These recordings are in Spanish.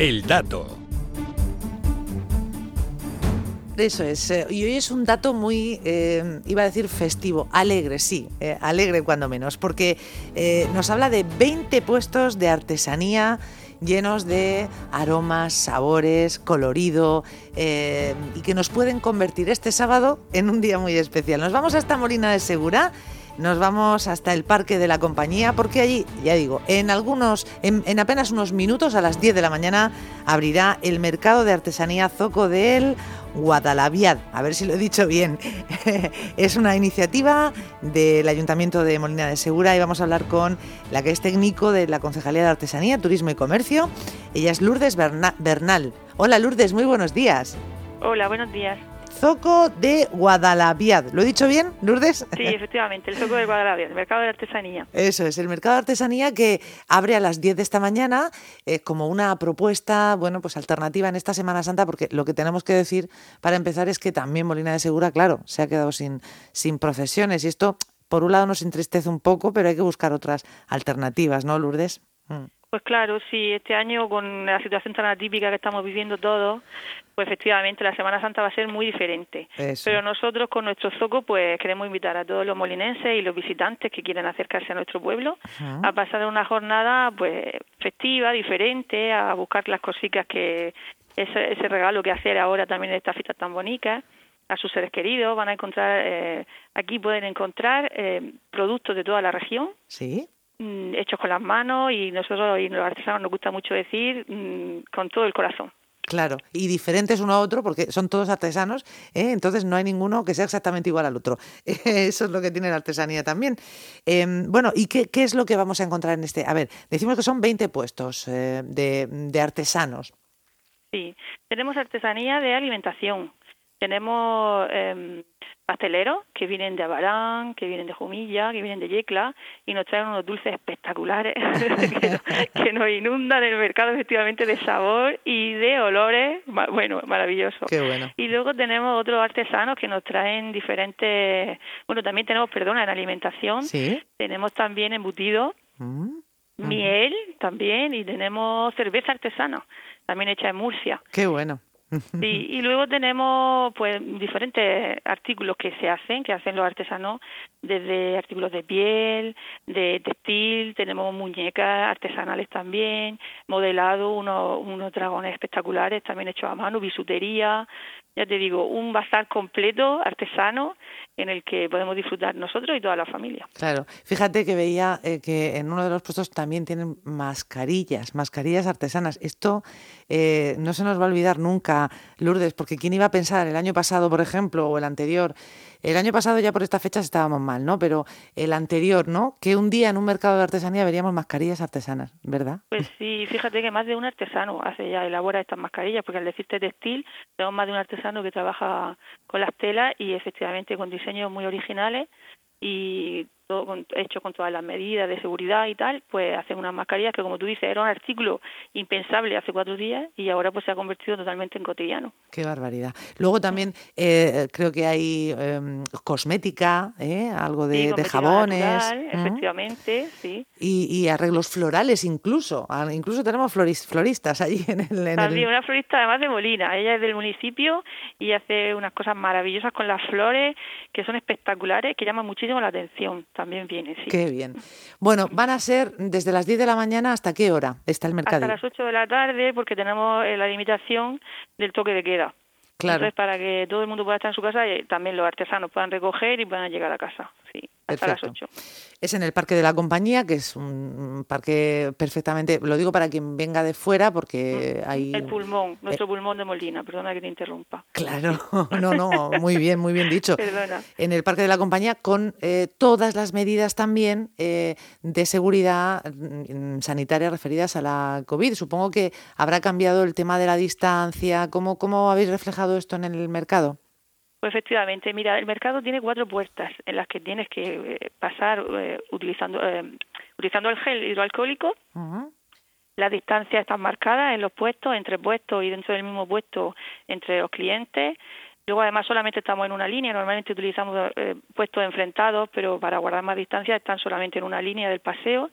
El dato. Eso es. eh, Y hoy es un dato muy, eh, iba a decir festivo, alegre, sí, eh, alegre cuando menos, porque nos habla de 20 puestos de artesanía llenos de aromas, sabores, colorido y que nos pueden convertir este sábado en un día muy especial. Nos vamos hasta Molina de Segura. Nos vamos hasta el parque de la compañía porque allí, ya digo, en algunos, en, en apenas unos minutos, a las 10 de la mañana, abrirá el mercado de artesanía Zoco del Guadalaviad. A ver si lo he dicho bien. es una iniciativa del Ayuntamiento de Molina de Segura y vamos a hablar con la que es técnico de la Concejalía de Artesanía, Turismo y Comercio. Ella es Lourdes Berna- Bernal. Hola Lourdes, muy buenos días. Hola, buenos días. Zoco de Guadalaviad. ¿Lo he dicho bien, Lourdes? Sí, efectivamente, el Zoco de Guadalajara, el mercado de artesanía. Eso es, el mercado de artesanía que abre a las 10 de esta mañana eh, como una propuesta, bueno, pues alternativa en esta Semana Santa, porque lo que tenemos que decir para empezar es que también Molina de Segura, claro, se ha quedado sin, sin procesiones y esto, por un lado, nos entristece un poco, pero hay que buscar otras alternativas, ¿no, Lourdes? Mm. Pues claro, sí, este año con la situación tan atípica que estamos viviendo todos, pues efectivamente la Semana Santa va a ser muy diferente. Eso. Pero nosotros con nuestro Zoco pues queremos invitar a todos los molinenses y los visitantes que quieran acercarse a nuestro pueblo Ajá. a pasar una jornada pues festiva, diferente, a buscar las cositas que ese, ese regalo que hacer ahora también en estas fiestas tan bonitas a sus seres queridos, van a encontrar, eh, aquí pueden encontrar eh, productos de toda la región, ¿Sí? Mm, hechos con las manos y nosotros y los artesanos nos gusta mucho decir mm, con todo el corazón. Claro, y diferentes uno a otro porque son todos artesanos, ¿eh? entonces no hay ninguno que sea exactamente igual al otro. Eso es lo que tiene la artesanía también. Eh, bueno, ¿y qué, qué es lo que vamos a encontrar en este? A ver, decimos que son 20 puestos eh, de, de artesanos. Sí, tenemos artesanía de alimentación, tenemos eh, pasteleros que vienen de Abarán, que vienen de Jumilla, que vienen de Yecla y nos traen unos dulces espectaculares que, nos- que nos inundan el mercado efectivamente de sabor y de olores, bueno, maravilloso. Qué bueno. Y luego tenemos otros artesanos que nos traen diferentes, bueno, también tenemos, perdona, en alimentación, ¿Sí? tenemos también embutidos, Mm, miel también y tenemos cerveza artesana, también hecha en Murcia. Qué bueno. Sí, y luego tenemos pues diferentes artículos que se hacen, que hacen los artesanos, desde artículos de piel, de textil, tenemos muñecas artesanales también, modelado, unos, unos dragones espectaculares también hechos a mano, bisutería, ya te digo, un bazar completo artesano en el que podemos disfrutar nosotros y toda la familia. Claro, fíjate que veía eh, que en uno de los puestos también tienen mascarillas, mascarillas artesanas. Esto eh, no se nos va a olvidar nunca, Lourdes, porque ¿quién iba a pensar el año pasado, por ejemplo, o el anterior? El año pasado ya por estas fechas estábamos mal, ¿no? Pero el anterior, ¿no? Que un día en un mercado de artesanía veríamos mascarillas artesanas, ¿verdad? Pues sí, fíjate que más de un artesano hace ya, elabora estas mascarillas, porque al decirte textil, tenemos más de un artesano que trabaja con las telas y efectivamente con diseños muy originales y todo con- hecho con todas las medidas de seguridad y tal, pues hacen unas mascarillas que como tú dices era un artículo impensable hace cuatro días y ahora pues se ha convertido totalmente en cotidiano. Qué barbaridad. Luego también eh, creo que hay em, cosmética, ¿eh? algo de, Sí, de jabones. natural, ¿m? efectivamente, sí. Y, y arreglos florales incluso. Incluso tenemos floris- floristas allí en el... en También el- una florista además de Molina, ella es del municipio y hace unas cosas maravillosas con las flores que son espectaculares, que llaman muchísimo la atención. También viene, sí. Qué bien. Bueno, van a ser desde las 10 de la mañana hasta qué hora está el Hasta mercadillo. las 8 de la tarde porque tenemos eh, la limitación del toque de queda. Claro. Entonces, para que todo el mundo pueda estar en su casa y también los artesanos puedan recoger y puedan llegar a casa. Sí, hasta Perfecto. las 8. Es en el Parque de la Compañía, que es un parque perfectamente, lo digo para quien venga de fuera, porque hay... Mm, El pulmón, nuestro pulmón de Molina, perdona que te interrumpa. Claro, no, no, muy bien, muy bien dicho. Perdona. En el Parque de la Compañía con eh, todas las medidas también eh, de seguridad mm, sanitaria referidas a la COVID. Supongo que habrá cambiado el tema de la distancia. ¿Cómo, cómo habéis reflejado esto en el mercado? Pues efectivamente, mira, el mercado tiene cuatro puertas en las que tienes que eh, pasar eh, utilizando eh, utilizando el gel hidroalcohólico. Ujú. Las distancias están marcadas en los puestos, entre puestos y dentro del mismo puesto entre los clientes. Luego, además, solamente estamos en una línea. Normalmente utilizamos eh, puestos enfrentados, pero para guardar más distancia están solamente en una línea del paseo.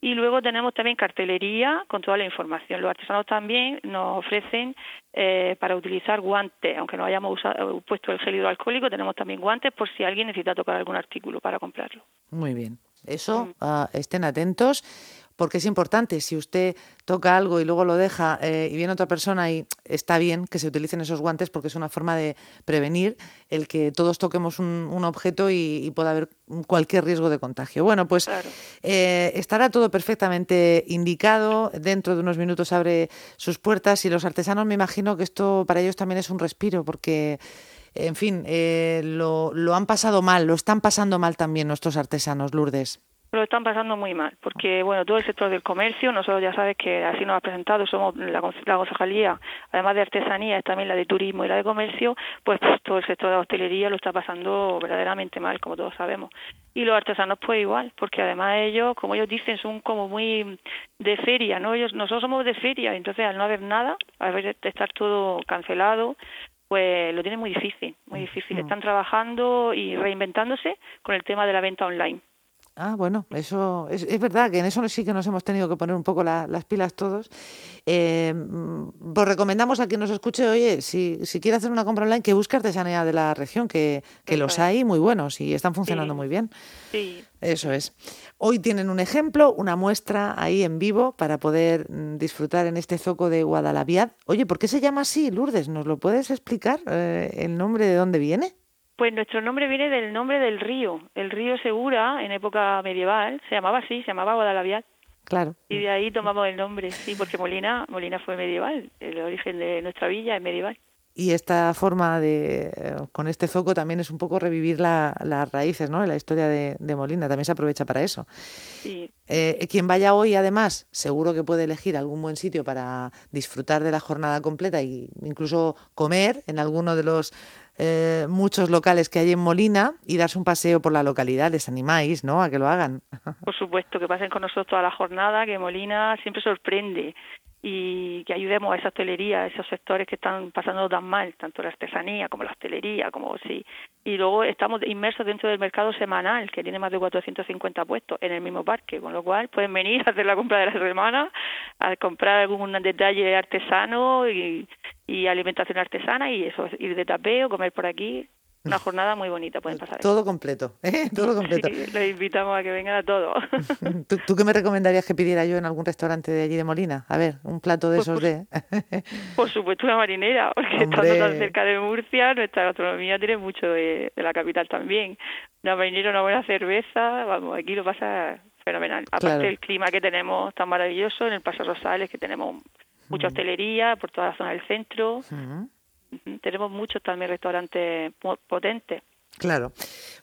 Y luego tenemos también cartelería con toda la información. Los artesanos también nos ofrecen eh, para utilizar guantes, aunque no hayamos usado, puesto el gel hidroalcohólico, tenemos también guantes por si alguien necesita tocar algún artículo para comprarlo. Muy bien. Eso, ah, estén atentos porque es importante. Si usted toca algo y luego lo deja eh, y viene otra persona y está bien que se utilicen esos guantes porque es una forma de prevenir el que todos toquemos un, objeto y, pueda haber cualquier riesgo de contagio. Bueno, pues eh, estará todo perfectamente indicado. Dentro de unos minutos abre sus puertas y los artesanos me imagino que esto para ellos también es un respiro porque en fin, eh, lo, lo han pasado mal, lo están pasando mal también nuestros artesanos, Lourdes lo están pasando muy mal, porque bueno, todo el sector del comercio, nosotros ya sabes que así nos ha presentado, somos la, la concejalía, además de artesanía, es también la de turismo y la de comercio, pues, pues, todo el sector de la hostelería lo está pasando verdaderamente mal, como todos sabemos. Y los artesanos pues igual, porque además ellos, como ellos dicen, son como muy de feria, ¿no? Ellos, nosotros somos de feria, entonces al no haber nada, al estar todo cancelado, pues lo tienen muy difícil, muy difícil. Mm. Están trabajando y reinventándose con el tema de la venta online. Ah, bueno, eso es, es, verdad que en eso sí que nos hemos tenido que poner un poco las pilas todos. Eh, mm, pues recomendamos a quien nos escuche, oye, si, si quiere hacer una compra online, que busque artesanía de la región, que, que los hay muy buenos y están funcionando muy bien. Sí. Eso es. Hoy tienen un ejemplo, una muestra ahí en vivo para poder mm, disfrutar en este zoco de Guadalaviad. Oye, ¿por qué se llama así, Lourdes? ¿Nos lo puedes explicar eh, el nombre de dónde viene? Pues nuestro nombre viene del nombre del río. El río Segura, en época medieval, se llamaba así, se llamaba Guadalaviat. Claro. Y de ahí tomamos el nombre, sí, porque Molina, Molina fue medieval, el origen de nuestra villa es medieval. Y esta forma de, eh, con este foco también es un poco revivir las raíces, ¿no? La historia de, Molina, también se aprovecha para eso. Sí. Eh, quien vaya hoy, además, seguro que puede elegir algún buen sitio para disfrutar de la jornada completa e incluso comer en alguno de los eh, muchos locales que hay en Molina y darse un paseo por la localidad. Les animáis, ¿no? A que lo hagan. Por supuesto, que pasen con nosotros toda la jornada, que Molina siempre sorprende y que ayudemos a esa hostelería, a esos sectores que están pasando tan mal, tanto la artesanía como la hostelería, como sí. Y luego estamos inmersos dentro del mercado semanal, que tiene más de 450 puestos en el mismo parque, con lo cual pueden venir a hacer la compra de la semana, a comprar algún detalle artesano y, y alimentación artesana y eso, ir de tapeo, comer por aquí, una jornada muy bonita, pueden pasar. Todo completo, ¿eh? Todo completo. Sí, les invitamos a que vengan a todos. ¿Tú, qué me recomendarías que pidiera yo en algún restaurante de allí de Molina? A ver, un plato de pues esos de... por supuesto una marinera, porque estando tan cerca de Murcia, nuestra gastronomía tiene mucho de, la capital también. Una marinera, una buena cerveza, vamos, aquí lo pasa fenomenal. Aparte del clima que tenemos tan maravilloso, en el Paso Rosales, que tenemos mucha hostelería por toda la zona del centro. Tenemos muchos también restaurantes potentes. Claro.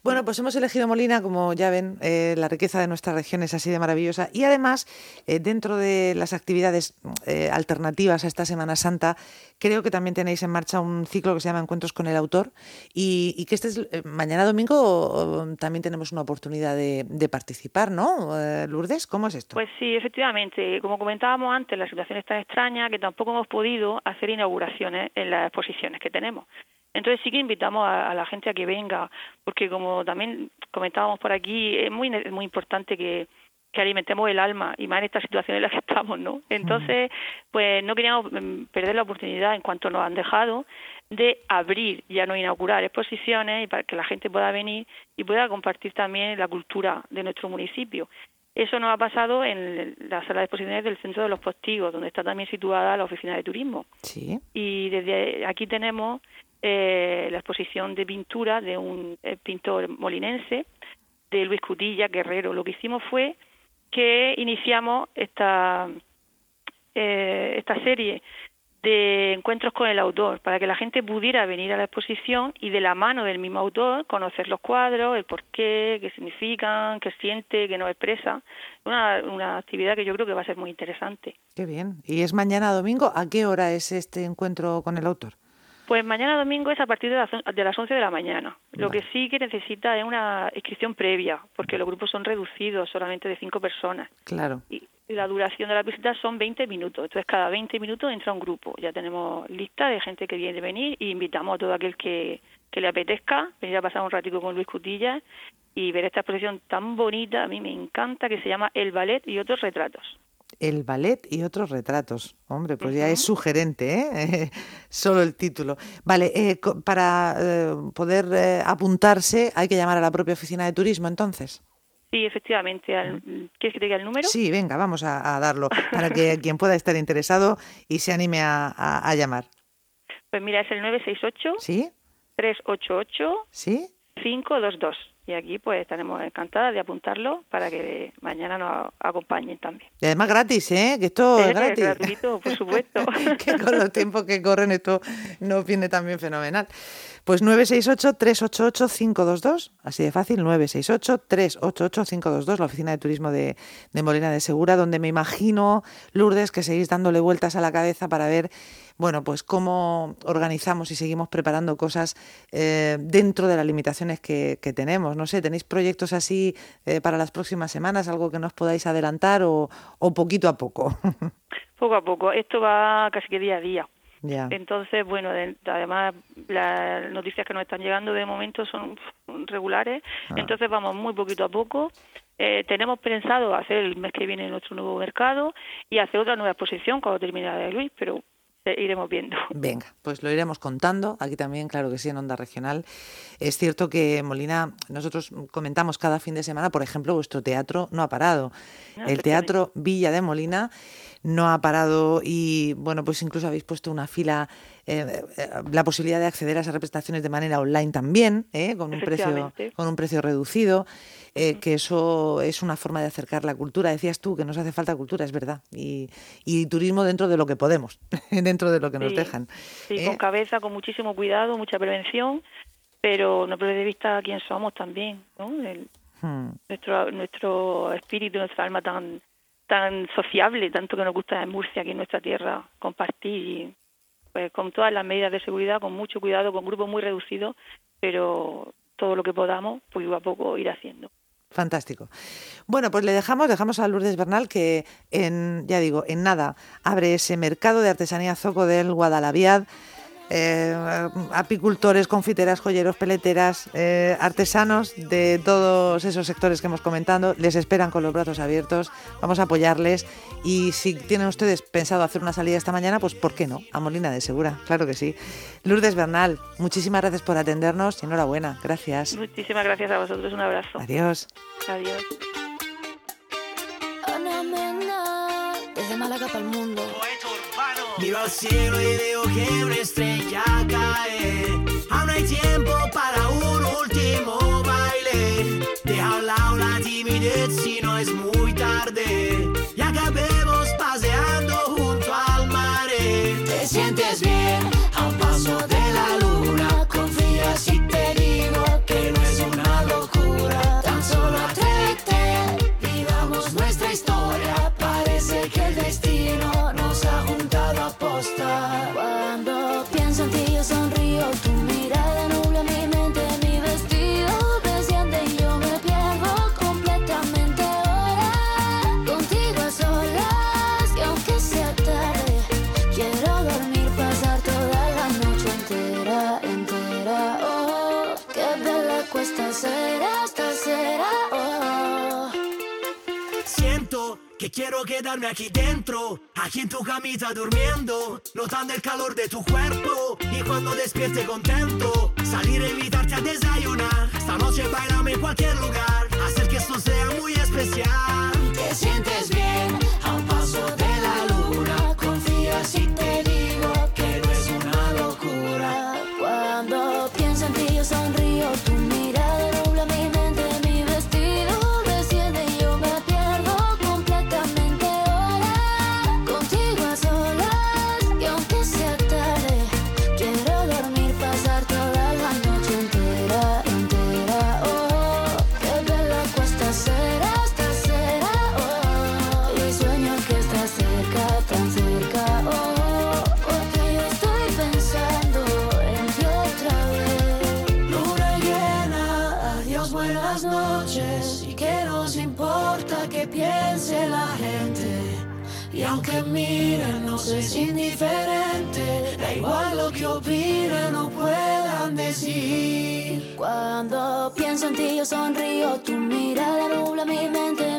Bueno, pues hemos elegido Molina, como ya ven, eh, la riqueza de nuestra región es así de maravillosa. Y además, eh, dentro de las actividades eh, alternativas a esta Semana Santa, creo que también tenéis en marcha un ciclo que se llama Encuentros con el Autor y, que este es mañana domingo también tenemos una oportunidad de, de participar, ¿no? Lourdes, ¿cómo es esto? Pues sí, efectivamente. Como comentábamos antes, la situación es tan extraña que tampoco hemos podido hacer inauguraciones en las exposiciones que tenemos. Entonces sí que invitamos a, la gente a que venga, porque como también comentábamos por aquí, es muy, muy importante que, alimentemos el alma y más en esta situación en la que estamos, ¿no? Entonces, pues no queríamos mm, perder la oportunidad en cuanto nos han dejado de abrir, ya no inaugurar exposiciones y para que la gente pueda venir y pueda compartir también la cultura de nuestro municipio. Eso nos ha pasado en la sala de exposiciones del Centro de los Postigos, donde está también situada la oficina de turismo. Sí. Y desde aquí tenemos eh, la exposición de pintura de un eh, pintor molinense, de Luis Cutilla Guerrero. Lo que hicimos fue que iniciamos esta, eh, esta serie de encuentros con el autor para que la gente pudiera venir a la exposición y de la mano del mismo autor conocer los cuadros, el porqué, qué significan, qué siente, qué nos expresa. Una, una actividad que yo creo que va a ser muy interesante. Qué bien. ¿Y es mañana domingo? ¿A qué hora es este encuentro con el autor? Pues mañana domingo es a partir de las, de las 11 de la mañana. Lo que sí que necesita es una inscripción previa, porque los grupos son reducidos, solamente de cinco personas. Claro. Y la duración de la visita son 20 minutos. Entonces, cada 20 minutos entra un grupo. Ya tenemos lista de gente que viene a venir y invitamos a todo aquel que, que le apetezca venir a pasar un ratito con Luis Cutilla y ver esta exposición tan bonita, a mí me encanta, que se llama El Ballet y otros retratos. El ballet y otros retratos. Hombre, pues ya es sugerente, ¿eh? Solo el título. Vale, eh, para eh, poder apuntarse hay que llamar a la propia oficina de turismo, entonces. Sí, efectivamente. Al, ¿Quieres que te diga el número? Sí, venga, vamos a, darlo para que quien pueda estar interesado y se anime a, a, llamar. Pues mira, es el 968. ¿Sí? 388. ¿Sí? 522. Y aquí pues estaremos encantadas de apuntarlo para que mañana nos acompañen también. Y además gratis, ¿eh? Que esto es, gratis. Es gratuito, por supuesto. que con los tiempos que corren esto nos viene también fenomenal. Pues 968-388-522, así de fácil, 968-388-522, la oficina de turismo de, de Molina de Segura, donde me imagino, Lourdes, que seguís dándole vueltas a la cabeza para ver bueno, pues cómo organizamos y seguimos preparando cosas eh, dentro de las limitaciones que, tenemos. No sé, ¿tenéis proyectos así eh, para las próximas semanas, algo que nos podáis adelantar o, poquito a poco? poco a poco, esto va casi que día a día. Entonces, bueno, además las noticias que nos están llegando de momento son regulares, ah. entonces vamos muy poquito a poco. Eh, tenemos pensado hacer el mes que viene nuestro nuevo mercado y hacer otra nueva exposición cuando termine la de Luis, pero iremos viendo. Venga, pues lo iremos contando. Aquí también, claro que sí, en Onda Regional. Es cierto que Molina, nosotros comentamos cada fin de semana, por ejemplo, vuestro teatro no ha parado. el Teatro Villa de Molina no ha parado y, bueno, pues incluso habéis puesto una fila, eh, eh, la posibilidad de acceder a esas representaciones de manera online también, ¿eh? con, un precio, con un precio reducido. Eh, que eso es una forma de acercar la cultura. Decías tú que nos hace falta cultura, es verdad, y, y turismo dentro de lo que podemos, dentro de lo que nos dejan. Sí, con cabeza, con muchísimo cuidado, mucha prevención, pero no perder de vista quién somos también, ¿no? Hmm. nuestro, nuestro espíritu, nuestra alma tan tan sociable, tanto que nos gusta en Murcia, aquí en nuestra tierra, compartir pues con todas las medidas de seguridad, con mucho cuidado, con grupos muy reducidos, pero todo lo que podamos, pues a poco ir haciendo. Fantástico. Bueno, pues le dejamos, dejamos a Lourdes Bernal que en, ya digo, en nada abre ese mercado de artesanía zoco del Guadalaviad eh, apicultores, confiteras, joyeros, peleteras, eh, artesanos de todos esos sectores que hemos comentado, les esperan con los brazos abiertos, vamos a apoyarles y si tienen ustedes pensado hacer una salida esta mañana, pues ¿por qué no? A Molina de Segura, claro que sí. Lourdes Bernal, muchísimas gracias por atendernos y enhorabuena, gracias. Muchísimas gracias a vosotros, un abrazo. Adiós. Adiós. Desde Málaga para el mundo. Miro al cielo y veo que una estrella cae. Aún hay tiempo para un último baile. Deja a un lado la timidez si no es muy tarde. Y acabemos paseando junto al mar. Te sientes bien a paso de quiero quedarme aquí dentro, aquí en tu camita durmiendo, notando el calor de tu cuerpo y cuando despierte contento, salir a invitarte a desayunar. Esta noche bailame en cualquier lugar, hacer que esto sea muy especial. Te sientes bien piense la gente. Y aunque miren, no es indiferente. Da igual lo que opinen o puedan decir. Cuando pienso en ti yo sonrío, tu mirada nubla mi mente,